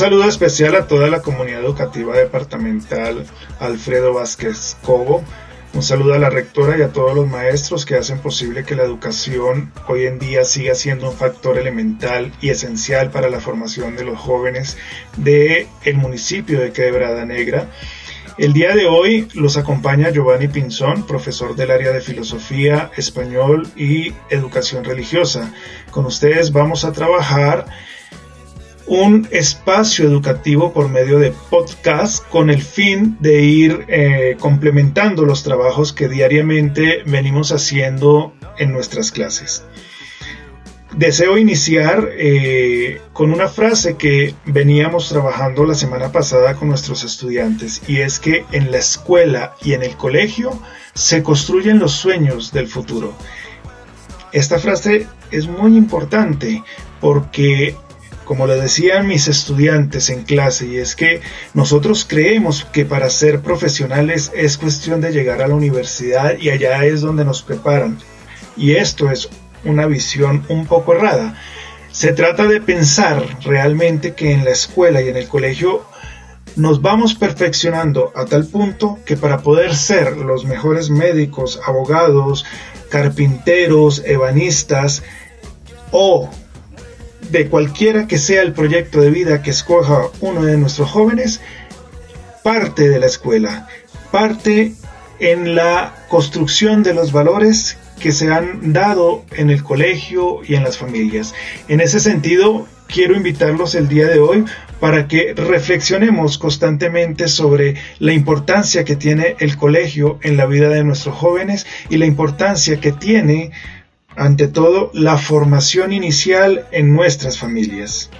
Saludo especial a toda la comunidad educativa departamental Alfredo Vázquez Cobo. Un saludo a la rectora y a todos los maestros que hacen posible que la educación hoy en día siga siendo un factor elemental y esencial para la formación de los jóvenes del el municipio de Quebrada Negra. El día de hoy los acompaña Giovanni Pinzón, profesor del área de Filosofía, Español y Educación Religiosa. Con ustedes vamos a trabajar un espacio educativo por medio de podcast con el fin de ir eh, complementando los trabajos que diariamente venimos haciendo en nuestras clases deseo iniciar eh, con una frase que veníamos trabajando la semana pasada con nuestros estudiantes y es que en la escuela y en el colegio se construyen los sueños del futuro. Esta frase es muy importante porque como le decían mis estudiantes en clase, y es que nosotros creemos que para ser profesionales es cuestión de llegar a la universidad y allá es donde nos preparan. Y esto es una visión un poco errada. Se trata de pensar realmente que en la escuela y en el colegio nos vamos perfeccionando a tal punto que para poder ser los mejores médicos, abogados, carpinteros, ebanistas o de cualquiera que sea el proyecto de vida que escoja uno de nuestros jóvenes, parte de la escuela, parte en la construcción de los valores que se han dado en el colegio y en las familias. En ese sentido, quiero invitarlos el día de hoy para que reflexionemos constantemente sobre la importancia que tiene el colegio en la vida de nuestros jóvenes y la importancia que tiene, ante todo, la formación inicial en nuestras familias.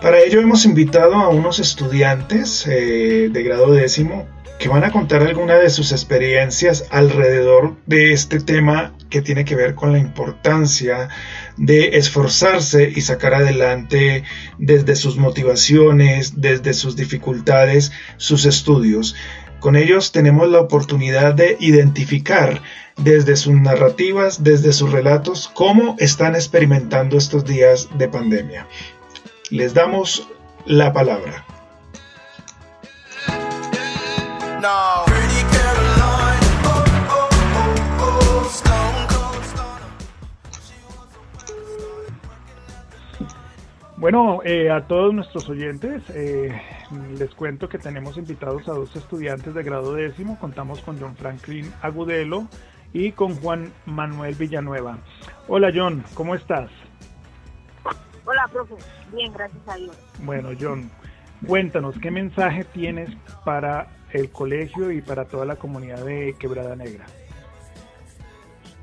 Para ello hemos invitado a unos estudiantes eh, de grado décimo que van a contar algunas de sus experiencias alrededor de este tema que tiene que ver con la importancia de esforzarse y sacar adelante desde sus motivaciones, desde sus dificultades, sus estudios. Con ellos tenemos la oportunidad de identificar desde sus narrativas, desde sus relatos, cómo están experimentando estos días de pandemia les damos la palabra. Bueno, eh, a todos nuestros oyentes, eh, les cuento que tenemos invitados a dos estudiantes de grado décimo. Contamos con John Franklin Agudelo y con Juan Manuel Villanueva. Hola John, ¿cómo estás? Hola, profe. Bien, gracias a Dios. Bueno, John, cuéntanos, ¿qué mensaje tienes para el colegio y para toda la comunidad de Quebrada Negra?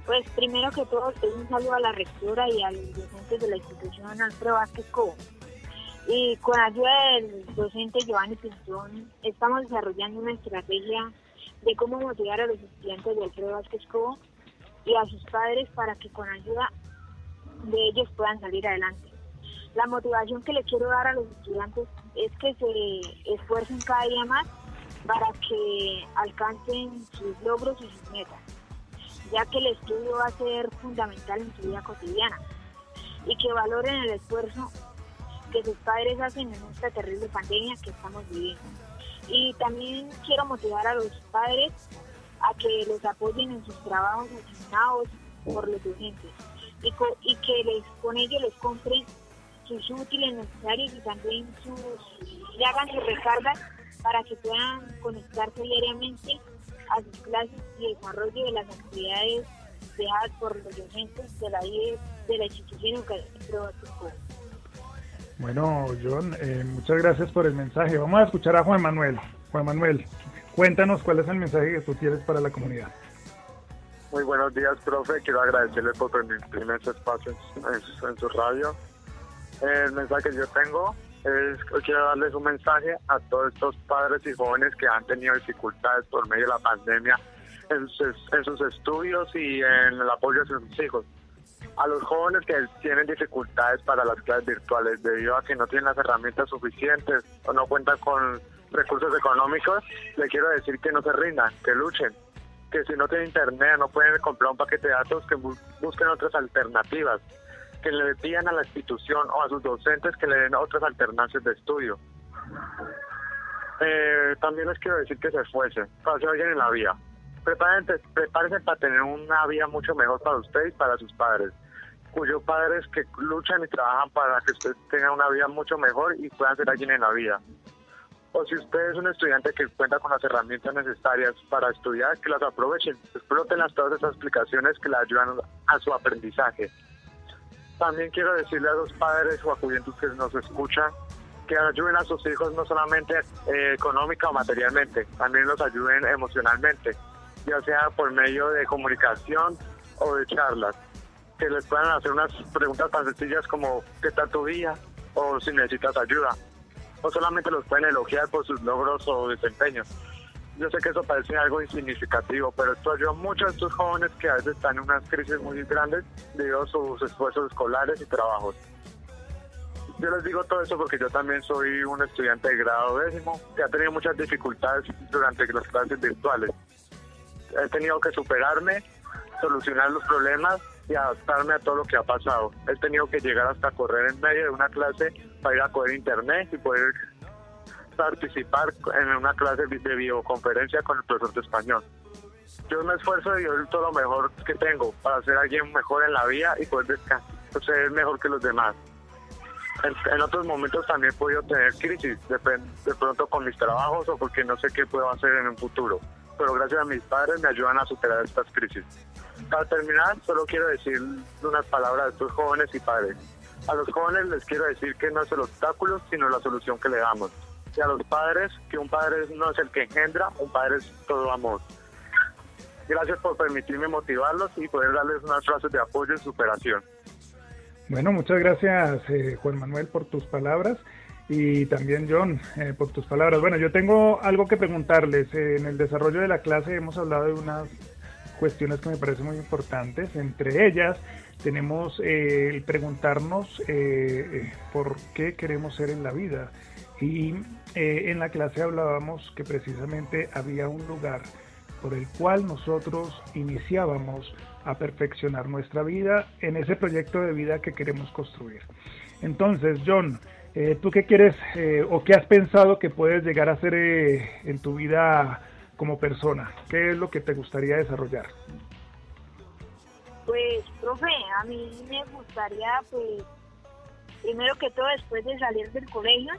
Pues primero que todo, un saludo a la rectora y a los docentes de la institución Alfredo Vázquez Cobo. Y con ayuda del docente Giovanni Pinzón, estamos desarrollando una estrategia de cómo motivar a los estudiantes de Alfredo Vázquez Cobo y a sus padres para que con ayuda de ellos puedan salir adelante. La motivación que le quiero dar a los estudiantes es que se esfuercen cada día más para que alcancen sus logros y sus metas, ya que el estudio va a ser fundamental en su vida cotidiana y que valoren el esfuerzo que sus padres hacen en esta terrible pandemia que estamos viviendo. Y también quiero motivar a los padres a que los apoyen en sus trabajos asignados por los docentes y, y que les, con ello les compren sus útiles necesarios y también sus, le hagan sus recargas para que puedan conectarse diariamente a sus clases y desarrollo de las actividades dejadas por los docentes de la, de la institución educativa Bueno, John, eh, muchas gracias por el mensaje. Vamos a escuchar a Juan Manuel. Juan Manuel, cuéntanos cuál es el mensaje que tú tienes para la comunidad. Muy buenos días, profe. Quiero agradecerle por permitirme este espacio en su radio el mensaje que yo tengo es quiero darles un mensaje a todos estos padres y jóvenes que han tenido dificultades por medio de la pandemia en sus, estudios y en el apoyo a sus hijos. A los jóvenes que tienen dificultades para las clases virtuales debido a que no tienen las herramientas suficientes o no cuentan con recursos económicos, les quiero decir que no se rindan, que luchen, que si no tienen internet, no pueden comprar un paquete de datos, que busquen otras alternativas, que le pidan a la institución o a sus docentes que le den otras alternancias de estudio. Eh, también les quiero decir que se esfuercen, para ser alguien en la vida. Prepárense, prepárense para tener una vida mucho mejor para usted y para sus padres, cuyos padres que luchan y trabajan para que usted tenga una vida mucho mejor y puedan ser alguien en la vida o si usted es un estudiante que cuenta con las herramientas necesarias para estudiar, que las aprovechen, exploten las todas esas explicaciones que le ayudan a su aprendizaje. También quiero decirle a los padres o acudientes que nos escuchan que ayuden a sus hijos no solamente eh, económica o materialmente, también los ayuden emocionalmente, ya sea por medio de comunicación o de charlas, que les puedan hacer unas preguntas tan sencillas como ¿qué tal tu día? o si necesitas ayuda no solamente los pueden elogiar por sus logros o desempeños. Yo sé que eso parece algo insignificativo, pero esto ayuda mucho a estos jóvenes que a veces están en unas crisis muy grandes debido a sus esfuerzos escolares y trabajos. Yo les digo todo eso porque yo también soy un estudiante de grado décimo que ha tenido muchas dificultades durante las clases virtuales. He tenido que superarme, solucionar los problemas y adaptarme a todo lo que ha pasado. He tenido que llegar hasta correr en medio de una clase para ir a coger internet y poder participar en una clase de videoconferencia con el profesor de español. Yo me esfuerzo y doy todo lo mejor que tengo para ser alguien mejor en la vida y poder ser mejor que los demás. En, otros momentos también he podido tener crisis, de, de pronto con mis trabajos o porque no sé qué puedo hacer en un futuro. Pero gracias a mis padres me ayudan a superar estas crisis. Para terminar, solo quiero decir unas palabras a estos jóvenes y padres. A los jóvenes les quiero decir que no es el obstáculo, sino la solución que le damos. A los padres, que un padre no es el que engendra, un padre es todo amor. Gracias por permitirme motivarlos y poder darles unas frases de apoyo y superación. Bueno, muchas gracias eh, Juan Manuel por tus palabras y también John eh, por tus palabras. Bueno, yo tengo algo que preguntarles. en el desarrollo de la clase hemos hablado de unas cuestiones que me parecen muy importantes. Entre ellas tenemos eh, el preguntarnos eh, eh, por qué queremos ser en la vida. Y en la clase hablábamos que precisamente había un lugar por el cual nosotros iniciábamos a perfeccionar nuestra vida en ese proyecto de vida que queremos construir. Entonces, John, ¿tú qué quieres o qué has pensado que puedes llegar a hacer en tu vida como persona? ¿Qué es lo que te gustaría desarrollar? Pues, profe, a mí me gustaría, pues, primero que todo, después de salir del colegio,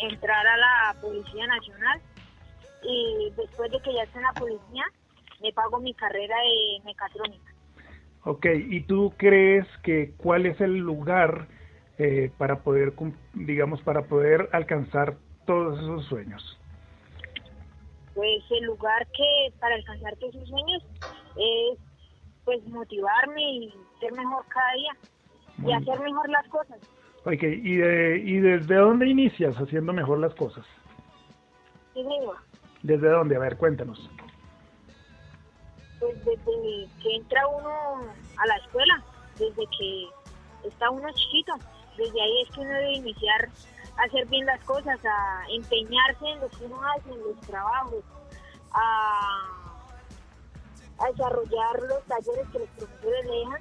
entrar a la Policía Nacional y después de que ya esté en la policía, me pago mi carrera de mecatrónica. Ok, ¿y tú crees que cuál es el lugar eh, para poder, digamos, para poder alcanzar todos esos sueños? pues el lugar que para alcanzar todos esos sueños es pues motivarme y ser mejor cada día y hacer mejor las cosas. Ok, ¿y, ¿y desde dónde inicias haciendo mejor las cosas? Sí, ¿Desde dónde? A ver, cuéntanos. Pues desde que entra uno a la escuela, desde que está uno chiquito, desde ahí es que uno debe iniciar hacer bien las cosas, a empeñarse en lo que uno hace, en los trabajos, a, desarrollar los talleres que los profesores le dejan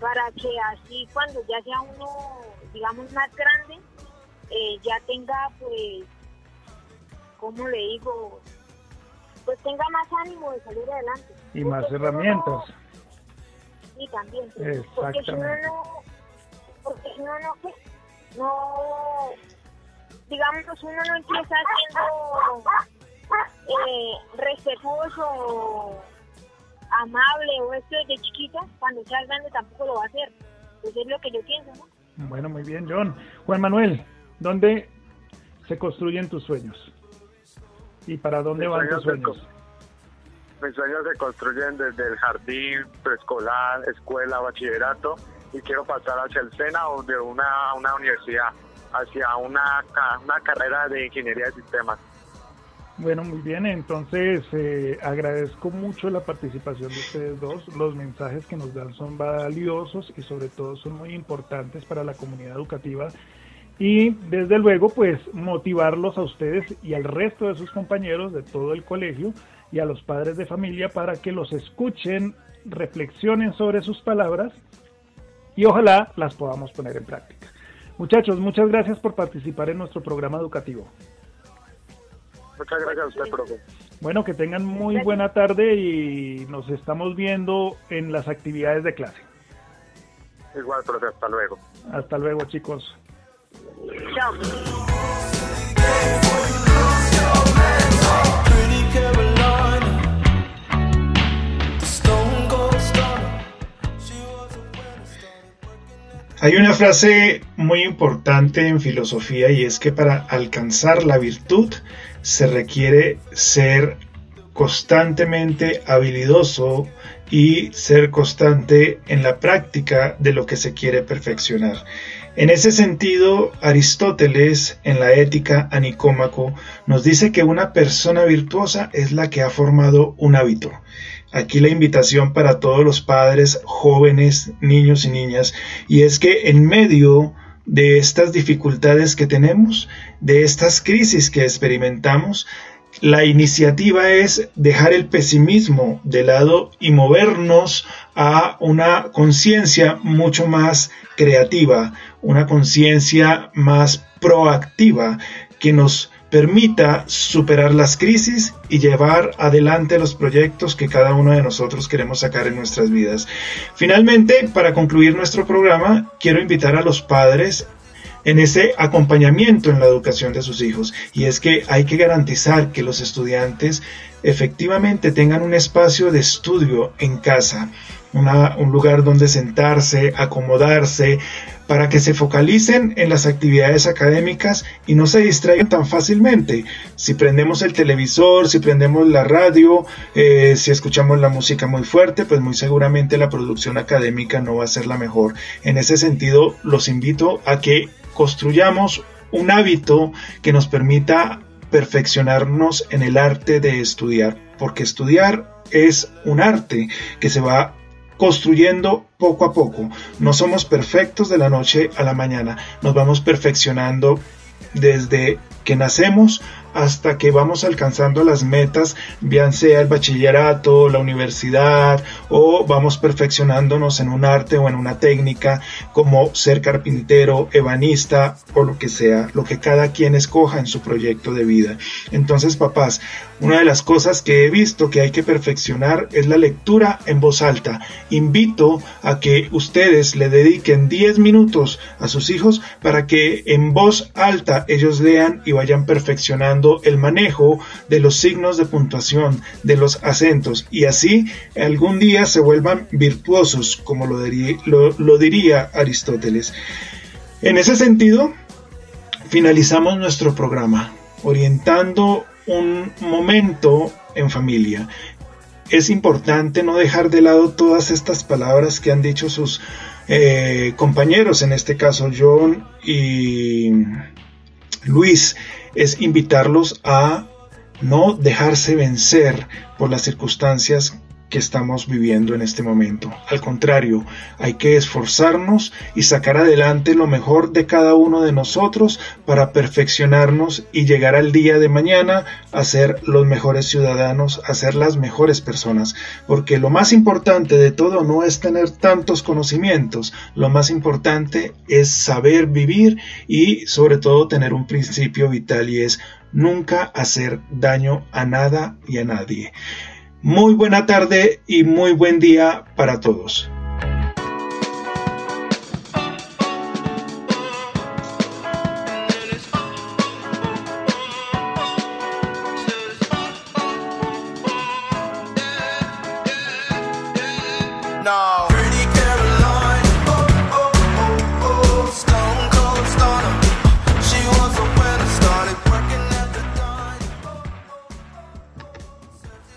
para que así cuando ya sea uno, digamos, más grande, eh, ya tenga, pues, ¿cómo le digo? Pues tenga más ánimo de salir adelante. Y más herramientas. sí, también. Exactamente. Porque si uno no, porque si uno no, no digamos, uno no empieza siendo eh, respetuoso, amable o esto desde chiquito, cuando sea grande tampoco lo va a hacer. Eso es lo que yo pienso, ¿no? Bueno, muy bien, John. Juan Manuel, ¿dónde se construyen tus sueños? ¿Y para dónde van tus sueños? mis sueños se construyen desde el jardín, preescolar, escuela, bachillerato y quiero pasar hacia el SENA o de una, una universidad hacia una, una carrera de ingeniería de sistemas. Bueno, muy bien, entonces eh, agradezco mucho la participación de ustedes dos. Los mensajes que nos dan son valiosos y sobre todo son muy importantes para la comunidad educativa y desde luego pues motivarlos a ustedes y al resto de sus compañeros de todo el colegio y a los padres de familia para que los escuchen, reflexionen sobre sus palabras y ojalá las podamos poner en práctica. Muchachos, muchas gracias por participar en nuestro programa educativo. Muchas gracias a usted, profe. Bueno, que tengan muy buena tarde y nos estamos viendo en las actividades de clase. Igual, profe, hasta luego. Hasta luego, chicos. Chao. Hay una frase muy importante en filosofía y es que para alcanzar la virtud se requiere ser constantemente habilidoso y ser constante en la práctica de lo que se quiere perfeccionar. En ese sentido, Aristóteles, en la Ética a Nicómaco, nos dice que una persona virtuosa es la que ha formado un hábito. Aquí la invitación para todos los padres, jóvenes, niños y niñas, y es que en medio de estas dificultades que tenemos, de estas crisis que experimentamos, la iniciativa es dejar el pesimismo de lado y movernos a una conciencia mucho más creativa, una conciencia más proactiva que nos permita superar las crisis y llevar adelante los proyectos que cada uno de nosotros queremos sacar en nuestras vidas. Finalmente, para concluir nuestro programa, quiero invitar a los padres en ese acompañamiento en la educación de sus hijos. Y es que hay que garantizar que los estudiantes efectivamente tengan un espacio de estudio en casa, un lugar donde sentarse, acomodarse, para que se focalicen en las actividades académicas y no se distraigan tan fácilmente. Si prendemos el televisor, si prendemos la radio, eh, si escuchamos la música muy fuerte, pues muy seguramente la producción académica no va a ser la mejor. En ese sentido, los invito a que construyamos un hábito que nos permita perfeccionarnos en el arte de estudiar, porque estudiar es un arte que se va construyendo poco a poco. No somos perfectos de la noche a la mañana, nos vamos perfeccionando desde que nacemos hasta que vamos alcanzando las metas, bien sea el bachillerato, la universidad, o vamos perfeccionándonos en un arte o en una técnica, como ser carpintero, ebanista, o lo que sea, lo que cada quien escoja en su proyecto de vida. Entonces, papás, una de las cosas que he visto que hay que perfeccionar es la lectura en voz alta. Invito a que ustedes le dediquen 10 minutos a sus hijos para que en voz alta ellos lean y vayan perfeccionando el manejo de los signos de puntuación, de los acentos y así algún día se vuelvan virtuosos, como lo diría, lo diría Aristóteles. En ese sentido, finalizamos nuestro programa orientando un momento en familia. Es importante no dejar de lado todas estas palabras que han dicho sus eh, compañeros, en este caso John y Luis, es invitarlos a no dejarse vencer por las circunstancias que estamos viviendo en este momento. Al contrario, hay que esforzarnos y sacar adelante lo mejor de cada uno de nosotros para perfeccionarnos y llegar al día de mañana a ser los mejores ciudadanos, a ser las mejores personas. Porque lo más importante de todo no es tener tantos conocimientos, lo más importante es saber vivir y sobre todo tener un principio vital y es nunca hacer daño a nada y a nadie. Muy buena tarde y muy buen día para todos.